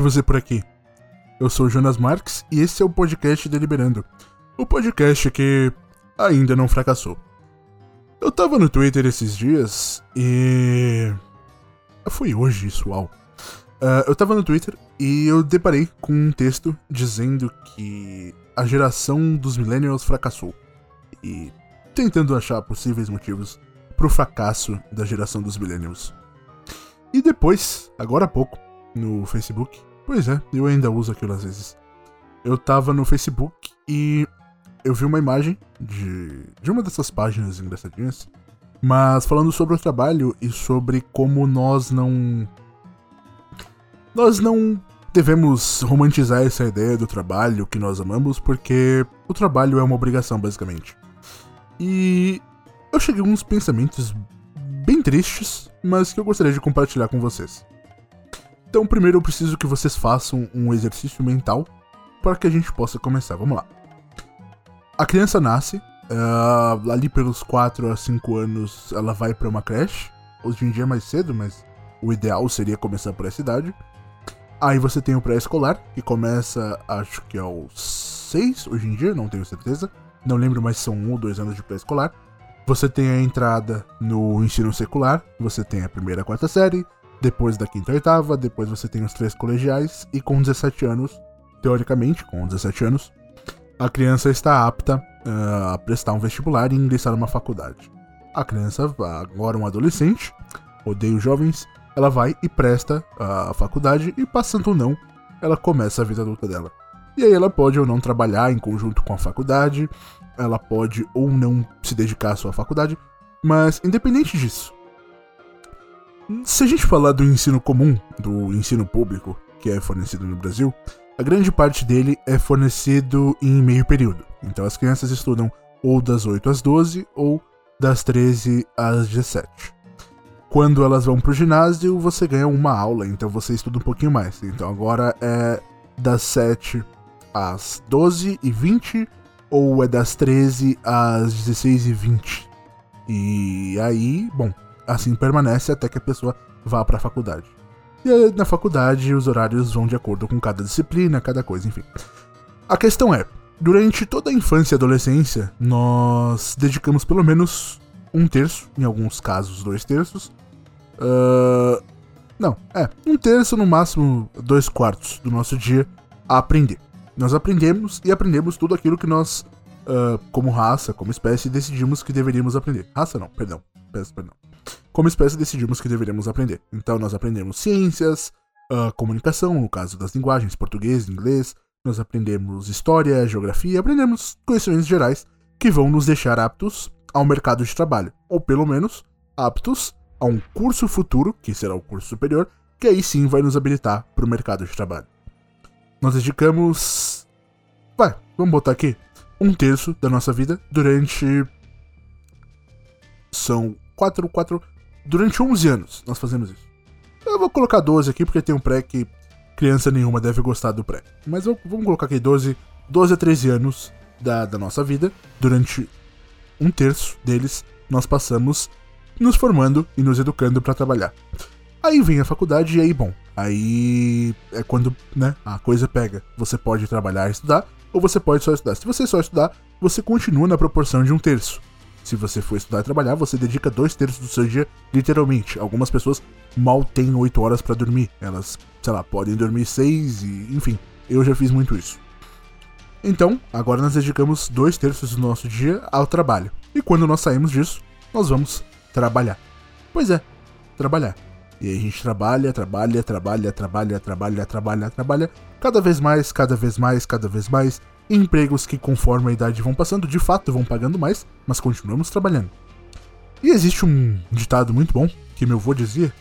ver você por aqui. Eu sou Jonas Marques e esse é o podcast Deliberando. O podcast que ainda não fracassou. Eu tava no Twitter esses dias e. Foi hoje isso, uau. Uh, eu tava no Twitter e eu deparei com um texto dizendo que a geração dos millennials fracassou. E tentando achar possíveis motivos pro fracasso da geração dos millennials. E depois, agora há pouco, no Facebook, pois é, eu ainda uso aquilo às vezes. Eu tava no Facebook e eu vi uma imagem de, de uma dessas páginas engraçadinhas, mas falando sobre o trabalho e sobre como nós não. Nós não devemos romantizar essa ideia do trabalho que nós amamos, porque o trabalho é uma obrigação, basicamente. E eu cheguei a uns pensamentos bem tristes, mas que eu gostaria de compartilhar com vocês. Então, primeiro eu preciso que vocês façam um exercício mental para que a gente possa começar. Vamos lá. A criança nasce, uh, ali pelos 4 a 5 anos ela vai para uma creche. Hoje em dia é mais cedo, mas o ideal seria começar por essa idade. Aí você tem o pré-escolar, que começa, acho que aos 6, hoje em dia, não tenho certeza. Não lembro mais se são 1 ou 2 anos de pré-escolar. Você tem a entrada no ensino secular, você tem a primeira a quarta série, depois da quinta a oitava, depois você tem os três colegiais, e com 17 anos, teoricamente, com 17 anos, a criança está apta uh, a prestar um vestibular e ingressar numa faculdade. A criança, agora um adolescente, odeio jovens, ela vai e presta a faculdade e passando ou não, ela começa a vida adulta dela. E aí ela pode ou não trabalhar em conjunto com a faculdade, ela pode ou não se dedicar à sua faculdade, mas independente disso, se a gente falar do ensino comum, do ensino público, que é fornecido no Brasil, a grande parte dele é fornecido em meio período. Então as crianças estudam ou das 8 às 12 ou das 13 às 17. Quando elas vão pro ginásio, você ganha uma aula, então você estuda um pouquinho mais. Então agora é das 7 às 12 e 20 ou é das 13 às 16 e 20. E aí, bom, assim permanece até que a pessoa vá para a faculdade. E aí, na faculdade os horários vão de acordo com cada disciplina, cada coisa, enfim. A questão é, durante toda a infância e adolescência, nós dedicamos pelo menos um terço, em alguns casos dois terços, Uh, não, é, um terço, no máximo dois quartos do nosso dia a aprender. Nós aprendemos e aprendemos tudo aquilo que nós, uh, como raça, como espécie, decidimos que deveríamos aprender. Raça não, perdão, peço perdão. Como espécie, decidimos que deveríamos aprender. Então, nós aprendemos ciências, uh, comunicação, no caso das linguagens, português, inglês, nós aprendemos história, geografia, aprendemos conhecimentos gerais que vão nos deixar aptos ao mercado de trabalho, ou pelo menos aptos a um curso futuro, que será o curso superior, que aí sim vai nos habilitar para o mercado de trabalho. Nós dedicamos. Vai, vamos botar aqui. Um terço da nossa vida durante. São quatro, quatro. Durante 11 anos nós fazemos isso. Eu vou colocar 12 aqui porque tem um pré que criança nenhuma deve gostar do pré. Mas vamos colocar aqui 12, 12 a 13 anos da, da nossa vida. Durante um terço deles nós passamos nos formando e nos educando para trabalhar. Aí vem a faculdade e aí, bom, aí é quando, né, a coisa pega. Você pode trabalhar e estudar, ou você pode só estudar. Se você só estudar, você continua na proporção de um terço. Se você for estudar e trabalhar, você dedica dois terços do seu dia, literalmente. Algumas pessoas mal têm oito horas para dormir. Elas, sei lá, podem dormir seis e, enfim, eu já fiz muito isso. Então, agora nós dedicamos dois terços do nosso dia ao trabalho. E quando nós saímos disso, nós vamos trabalhar. Pois é, trabalhar. E aí a gente trabalha, trabalha, trabalha, trabalha, trabalha, trabalha, trabalha, cada vez mais, cada vez mais, cada vez mais, empregos que conforme a idade vão passando, de fato vão pagando mais, mas continuamos trabalhando. E existe um ditado muito bom que meu avô dizia,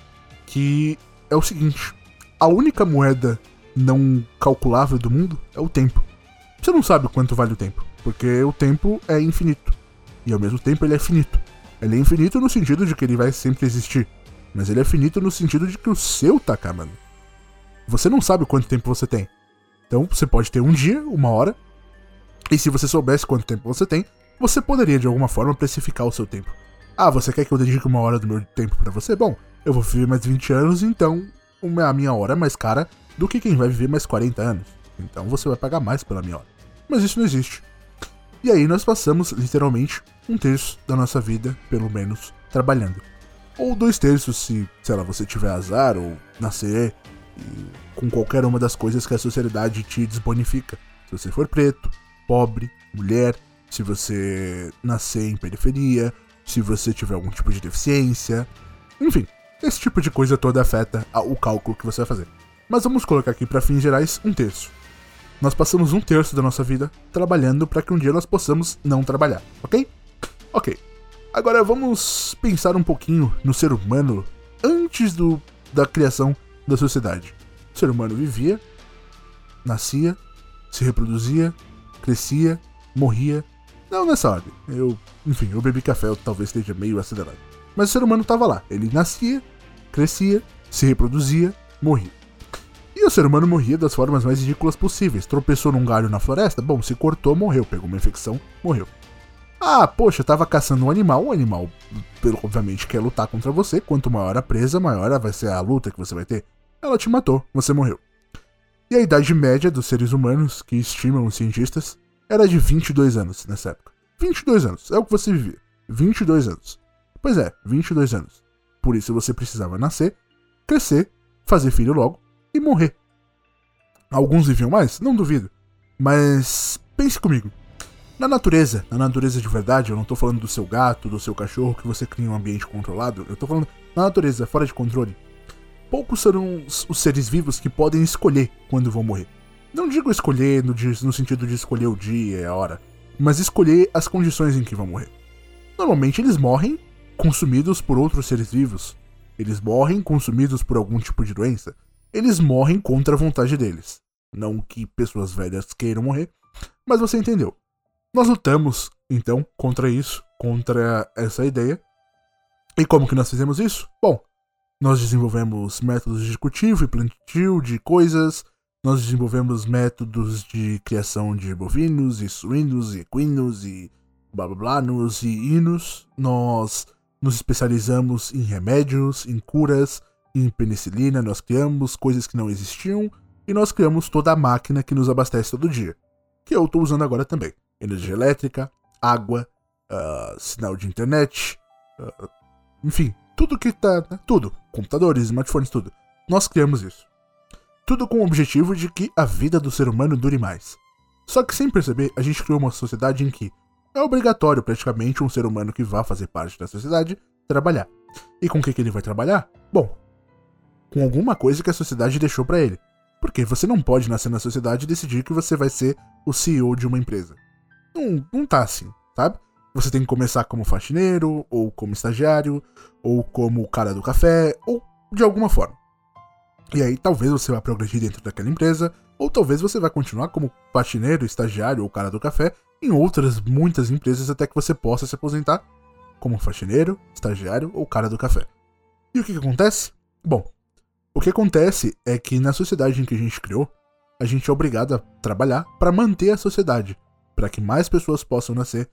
que é o seguinte: a única moeda não calculável do mundo é o tempo. Você não sabe quanto vale o tempo, porque o tempo é infinito e ao mesmo tempo ele é finito. Ele é infinito no sentido de que ele vai sempre existir. Mas ele é finito no sentido de que o seu tá acabando. Você não sabe quanto tempo você tem. Então você pode ter um dia, uma hora. E se você soubesse quanto tempo você tem, você poderia de alguma forma precificar o seu tempo. Ah, você quer que eu dedique uma hora do meu tempo para você? Bom, eu vou viver mais 20 anos, então a minha hora é mais cara do que quem vai viver mais 40 anos. Então você vai pagar mais pela minha hora. Mas isso não existe. E aí nós passamos, literalmente, um terço da nossa vida, pelo menos, trabalhando. Ou dois terços se, sei lá, você tiver azar ou nascer com qualquer uma das coisas que a sociedade te desbonifica. Se você for preto, pobre, mulher, se você nascer em periferia, se você tiver algum tipo de deficiência, enfim, esse tipo de coisa toda afeta o cálculo que você vai fazer. Mas vamos colocar aqui para fins gerais um terço. Nós passamos um terço da nossa vida trabalhando para que um dia nós possamos não trabalhar, ok? Ok. Agora vamos pensar um pouquinho no ser humano antes do, da criação da sociedade. O ser humano vivia, nascia, se reproduzia, crescia, morria. Não nessa ordem. Eu, enfim, eu bebi café, eu talvez esteja meio acelerado. Mas o ser humano estava lá. Ele nascia, crescia, se reproduzia, morria. E o ser humano morria das formas mais ridículas possíveis. Tropeçou num galho na floresta, bom, se cortou, morreu. Pegou uma infecção, morreu. Ah, poxa, tava caçando um animal, o animal, obviamente, quer lutar contra você. Quanto maior a presa, maior vai ser a luta que você vai ter. Ela te matou, você morreu. E a idade média dos seres humanos, que estimam os cientistas, era de 22 anos nessa época. 22 anos, é o que você vivia. 22 anos. Pois é, 22 anos. Por isso você precisava nascer, crescer, fazer filho logo e morrer. Alguns viviam mais? Não duvido. Mas pense comigo. Na natureza, na natureza de verdade, eu não tô falando do seu gato, do seu cachorro que você cria um ambiente controlado, eu tô falando na natureza, fora de controle. Poucos serão os, seres vivos que podem escolher quando vão morrer. Não digo escolher no, no sentido de escolher o dia e a hora, mas escolher as condições em que vão morrer. Normalmente eles morrem consumidos por outros seres vivos. Eles morrem consumidos por algum tipo de doença eles morrem contra a vontade deles. Não que pessoas velhas queiram morrer, mas você entendeu. Nós lutamos, então, contra isso, contra essa ideia. E como que nós fizemos isso? Bom, nós desenvolvemos métodos de cultivo e plantio de coisas, nós desenvolvemos métodos de criação de bovinos e suínos e equinos e blá blá blá, nos e hinos. Nós nos especializamos em remédios, em curas, em penicilina, nós criamos coisas que não existiam e nós criamos toda a máquina que nos abastece todo dia, que eu estou usando agora também. Energia elétrica, água, uh, sinal de internet, uh, enfim, tudo que tá. Né, tudo. Computadores, smartphones, tudo. Nós criamos isso. Tudo com o objetivo de que a vida do ser humano dure mais. Só que sem perceber, a gente criou uma sociedade em que é obrigatório praticamente um ser humano que vá fazer parte da sociedade trabalhar. E com o que, que ele vai trabalhar? Bom, com alguma coisa que a sociedade deixou para ele. Porque você não pode nascer na sociedade e decidir que você vai ser o CEO de uma empresa. Não, não tá assim, sabe? Você tem que começar como faxineiro, ou como estagiário, ou como cara do café, ou de alguma forma. E aí talvez você vá progredir dentro daquela empresa, ou talvez você vá continuar como faxineiro, estagiário ou cara do café em outras muitas empresas até que você possa se aposentar como faxineiro, estagiário ou cara do café. E o que, que acontece? Bom, o que acontece é que na sociedade em que a gente criou, a gente é obrigado a trabalhar para manter a sociedade, para que mais pessoas possam nascer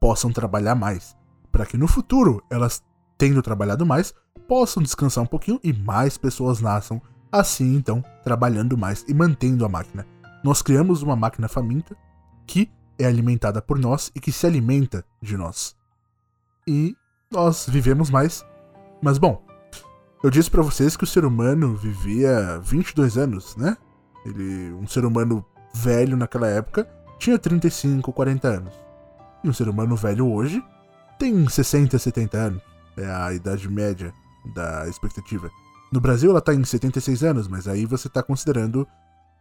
possam trabalhar mais, para que no futuro elas, tendo trabalhado mais, possam descansar um pouquinho e mais pessoas nasçam, assim então trabalhando mais e mantendo a máquina. Nós criamos uma máquina faminta que é alimentada por nós e que se alimenta de nós. E nós vivemos mais. Mas bom, eu disse para vocês que o ser humano vivia 22 anos, né? Ele, um ser humano velho naquela época tinha 35, 40 anos. E um ser humano velho hoje tem 60, 70 anos. É a idade média da expectativa. No Brasil ela tá em 76 anos, mas aí você tá considerando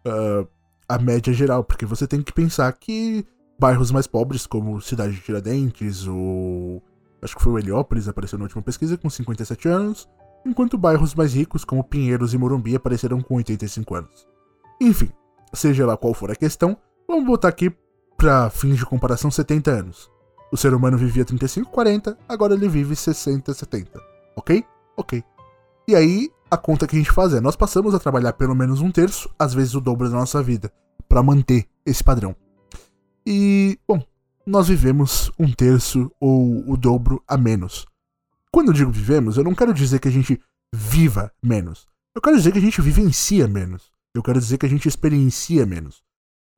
uh, a média geral, porque você tem que pensar que bairros mais pobres, como Cidade de Tiradentes ou. Acho que foi o Heliópolis, apareceu na última pesquisa, com 57 anos enquanto bairros mais ricos, como Pinheiros e Morumbi, apareceram com 85 anos. Enfim, seja lá qual for a questão, vamos botar aqui para fins de comparação 70 anos. O ser humano vivia 35, 40, agora ele vive 60, 70. Ok? Ok. E aí, a conta que a gente faz é: nós passamos a trabalhar pelo menos um terço, às vezes o dobro da nossa vida, para manter esse padrão. E, bom, nós vivemos um terço ou o dobro a menos. Quando eu digo vivemos, eu não quero dizer que a gente viva menos. Eu quero dizer que a gente vivencia menos. Eu quero dizer que a gente experiencia menos.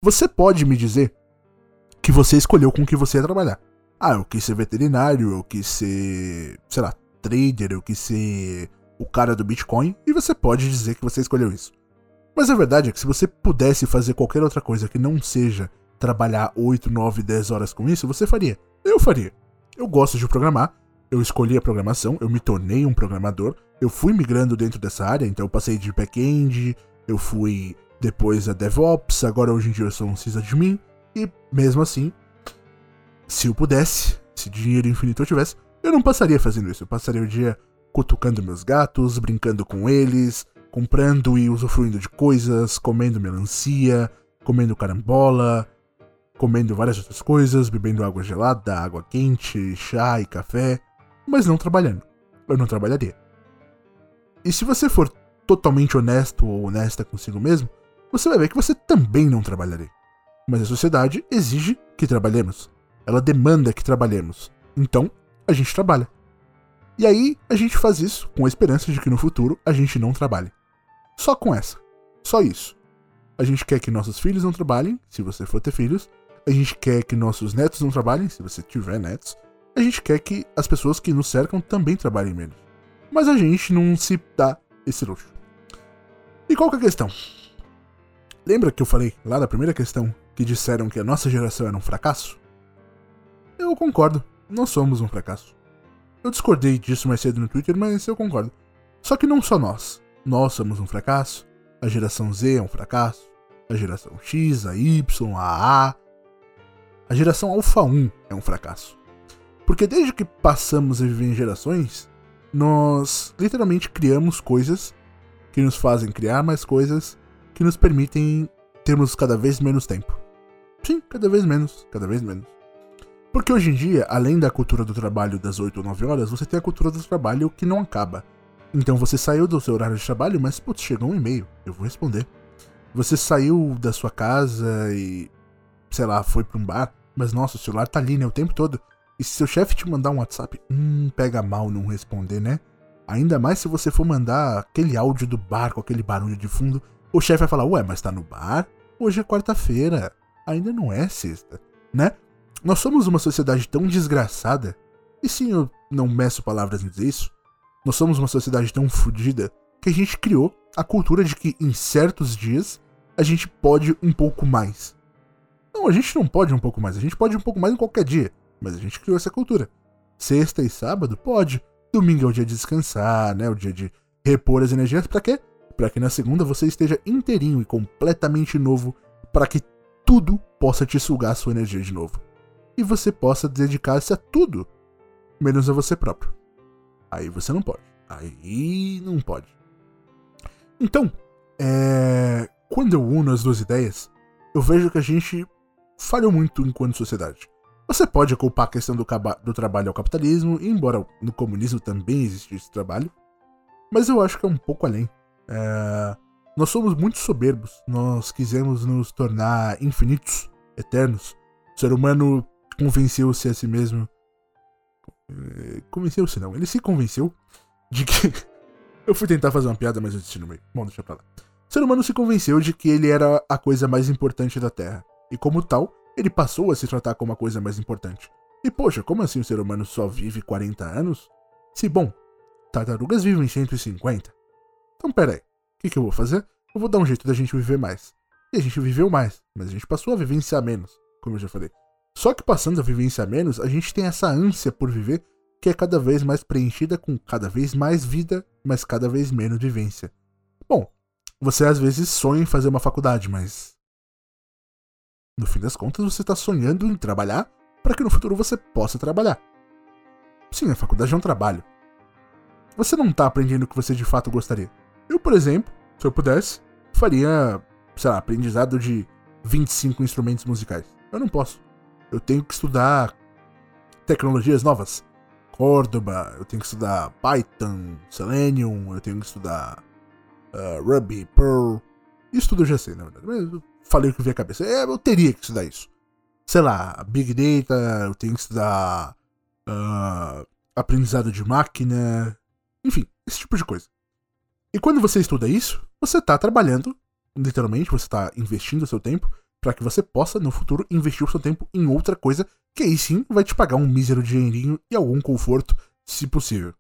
Você pode me dizer que você escolheu com que você ia trabalhar. Ah, eu quis ser veterinário, eu quis ser, sei lá, trader, eu quis ser o cara do Bitcoin, e você pode dizer que você escolheu isso. Mas a verdade é que se você pudesse fazer qualquer outra coisa que não seja trabalhar 8, 9, 10 horas com isso, você faria. Eu faria. Eu gosto de programar, eu escolhi a programação, eu me tornei um programador, eu fui migrando dentro dessa área, então eu passei de back-end, eu fui depois a DevOps, agora hoje em dia eu sou um sysadmin, e mesmo assim, se eu pudesse, se dinheiro infinito eu tivesse, eu não passaria fazendo isso, eu passaria o dia cutucando meus gatos, brincando com eles, comprando e usufruindo de coisas, comendo melancia, comendo carambola, comendo várias outras coisas, bebendo água gelada, água quente, chá e café, mas não trabalhando. Eu não trabalharia. E se você for totalmente honesto ou honesta consigo mesmo, você vai ver que você também não trabalharia. Mas a sociedade exige que trabalhemos. Ela demanda que trabalhemos. Então, a gente trabalha. E aí, a gente faz isso com a esperança de que no futuro a gente não trabalhe. Só com essa. Só isso. A gente quer que nossos filhos não trabalhem, se você for ter filhos, a gente quer que nossos netos não trabalhem, se você tiver netos. A gente quer que as pessoas que nos cercam também trabalhem menos. Mas a gente não se dá esse luxo. E qual que é a questão? Lembra que eu falei lá da primeira questão que disseram que a nossa geração era um fracasso? Eu concordo, nós somos um fracasso. Eu discordei disso mais cedo no Twitter, mas eu concordo. Só que não só nós. Nós somos um fracasso, a geração Z é um fracasso, a geração X, a Y, a A, a geração Alpha 1 é um fracasso. Porque desde que passamos a viver em gerações, nós literalmente criamos coisas que nos fazem criar mais coisas que nos permitem termos cada vez menos tempo. Sim, cada vez menos, cada vez menos. Porque hoje em dia, além da cultura do trabalho das 8 ou 9 horas, você tem a cultura do trabalho que não acaba. Então você saiu do seu horário de trabalho, mas putz, chegou um e-mail, eu vou responder. Você saiu da sua casa e sei lá, foi pra um bar, mas nossa, o celular tá ali, né, o tempo todo. E se seu chefe te mandar um WhatsApp, hum, pega mal não responder, né? Ainda mais se você for mandar aquele áudio do bar com aquele barulho de fundo, o chefe vai falar, ué, mas tá no bar? Hoje é quarta-feira, ainda não é sexta, né? Nós somos uma sociedade tão desgraçada, e sim, eu não meço palavras em dizer isso, nós somos uma sociedade tão fodida que a gente criou a cultura de que em certos dias a gente pode um pouco mais. Não, a gente não pode um pouco mais. A gente pode um pouco mais em qualquer dia. Mas a gente criou essa cultura. Sexta e sábado, pode. Domingo é o dia de descansar, né? O dia de repor as energias. Para quê? Para que na segunda você esteja inteirinho e completamente novo. Para que tudo possa te sugar sua energia de novo. E você possa dedicar-se a tudo. Menos a você próprio. Aí você não pode. Aí não pode. Então, é... quando eu uno as duas ideias, eu vejo que a gente falhou muito enquanto sociedade. Você pode culpar a questão do, do trabalho ao capitalismo, embora no comunismo também existisse trabalho, mas eu acho que é um pouco além. É... Nós somos muito soberbos, nós quisemos nos tornar infinitos, eternos. O ser humano convenceu-se a si mesmo. É, convenceu-se não, ele se convenceu de que. eu fui tentar fazer uma piada, mas eu disse no meio. Bom, deixa pra lá. O ser humano se convenceu de que ele era a coisa mais importante da Terra e como tal, ele passou a se tratar como a coisa mais importante. E poxa, como assim o ser humano só vive 40 anos? Se bom, tartarugas vivem 150. Então peraí, que, que eu vou fazer? Eu vou dar um jeito da gente viver mais. E a gente viveu mais, mas a gente passou a vivenciar menos, como eu já falei. Só que passando a vivenciar menos, a gente tem essa ânsia por viver que é cada vez mais preenchida com cada vez mais vida, mas cada vez menos vivência. Bom, você às vezes sonha em fazer uma faculdade, mas no fim das contas, você está sonhando em trabalhar para que no futuro você possa trabalhar. Sim, a faculdade é um trabalho. Você não está aprendendo o que você de fato gostaria. Eu, por exemplo, se eu pudesse, faria, sei lá, aprendizado de 25 instrumentos musicais. Eu não posso. Eu tenho que estudar tecnologias novas. Córdoba, eu tenho que estudar Python, Selenium, eu tenho que estudar uh, Ruby, Perl. Isso tudo eu já sei, na verdade. Mas falei o que veio à cabeça. É, eu teria que estudar isso. Sei lá, Big Data, eu tenho que estudar uh, aprendizado de máquina, enfim, esse tipo de coisa. E quando você estuda isso, você está trabalhando literalmente, você está investindo o seu tempo para que você possa, no futuro, investir o seu tempo em outra coisa que aí sim vai te pagar um mísero dinheirinho e algum conforto, se possível.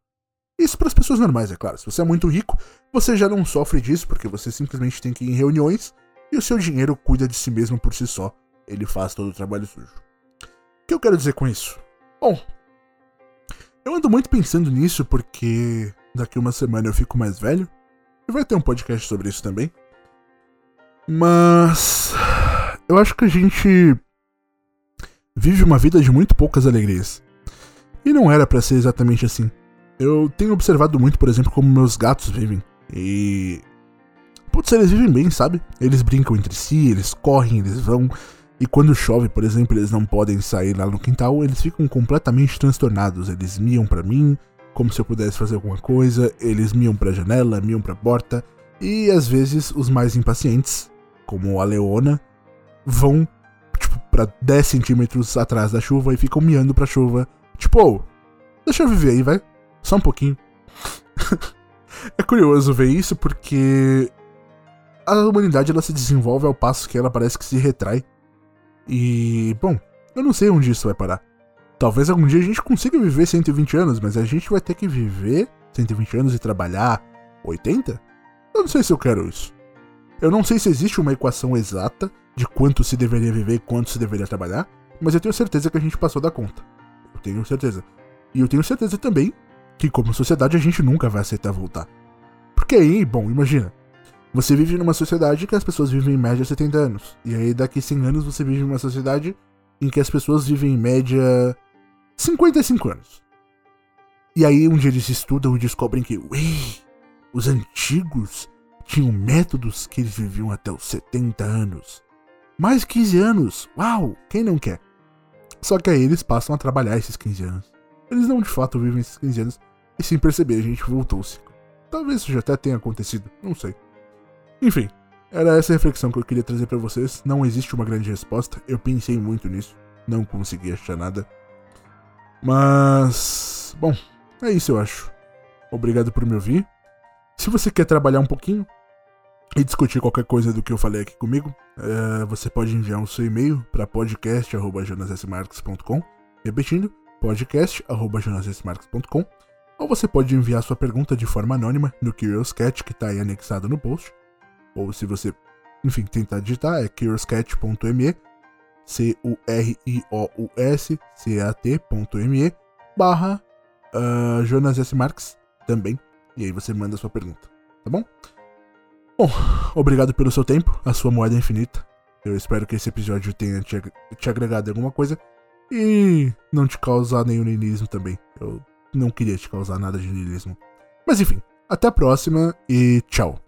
Isso para as pessoas normais, é claro. Se você é muito rico, você já não sofre disso, porque você simplesmente tem que ir em reuniões e o seu dinheiro cuida de si mesmo por si só. Ele faz todo o trabalho sujo. O que eu quero dizer com isso? Bom, eu ando muito pensando nisso porque daqui uma semana eu fico mais velho e vai ter um podcast sobre isso também. Mas eu acho que a gente vive uma vida de muito poucas alegrias. E não era para ser exatamente assim. Eu tenho observado muito, por exemplo, como meus gatos vivem. E. Putz, eles vivem bem, sabe? Eles brincam entre si, eles correm, eles vão. E quando chove, por exemplo, eles não podem sair lá no quintal, eles ficam completamente transtornados. Eles miam para mim, como se eu pudesse fazer alguma coisa, eles miam pra janela, miam pra porta. E às vezes os mais impacientes, como a Leona, vão, tipo, pra 10 centímetros atrás da chuva e ficam miando pra chuva. Tipo, oh, deixa eu viver aí, vai. Só um pouquinho. é curioso ver isso porque a humanidade ela se desenvolve ao passo que ela parece que se retrai. E, bom, eu não sei onde isso vai parar. Talvez algum dia a gente consiga viver 120 anos, mas a gente vai ter que viver 120 anos e trabalhar 80? Eu não sei se eu quero isso. Eu não sei se existe uma equação exata de quanto se deveria viver e quanto se deveria trabalhar, mas eu tenho certeza que a gente passou da conta. Eu tenho certeza. E eu tenho certeza também que, como sociedade, a gente nunca vai aceitar voltar. Porque aí, bom, imagina. Você vive numa sociedade que as pessoas vivem em média 70 anos. E aí, daqui 100 anos, você vive em uma sociedade em que as pessoas vivem em média 55 anos. E aí, um dia eles estudam e descobrem que, ui, os antigos tinham métodos que eles viviam até os 70 anos. Mais 15 anos! Uau! Quem não quer? Só que aí eles passam a trabalhar esses 15 anos. Eles não de fato vivem esses 15 anos. E sem perceber, a gente voltou o ciclo. Talvez isso já até tenha acontecido, não sei. Enfim, era essa reflexão que eu queria trazer para vocês. Não existe uma grande resposta. Eu pensei muito nisso, não consegui achar nada. Mas, bom, é isso eu acho. Obrigado por me ouvir. Se você quer trabalhar um pouquinho e discutir qualquer coisa do que eu falei aqui comigo, é, você pode enviar um seu e-mail para podcast@jonasmarques.com. Repetindo, podcast.jonasmarques.com ou você pode enviar sua pergunta de forma anônima no Curioscat que está aí anexado no post. Ou se você, enfim, tentar digitar, é curioscat.me, C-U-R-I-O-U-S-C-A-T.me, barra uh, Jonas S. Marques também. E aí você manda sua pergunta, tá bom? Bom, obrigado pelo seu tempo, a sua moeda é infinita. Eu espero que esse episódio tenha te, te agregado alguma coisa e não te causar nenhum niilismo também. Eu não queria te causar nada de niilismo. Mas enfim, até a próxima e tchau.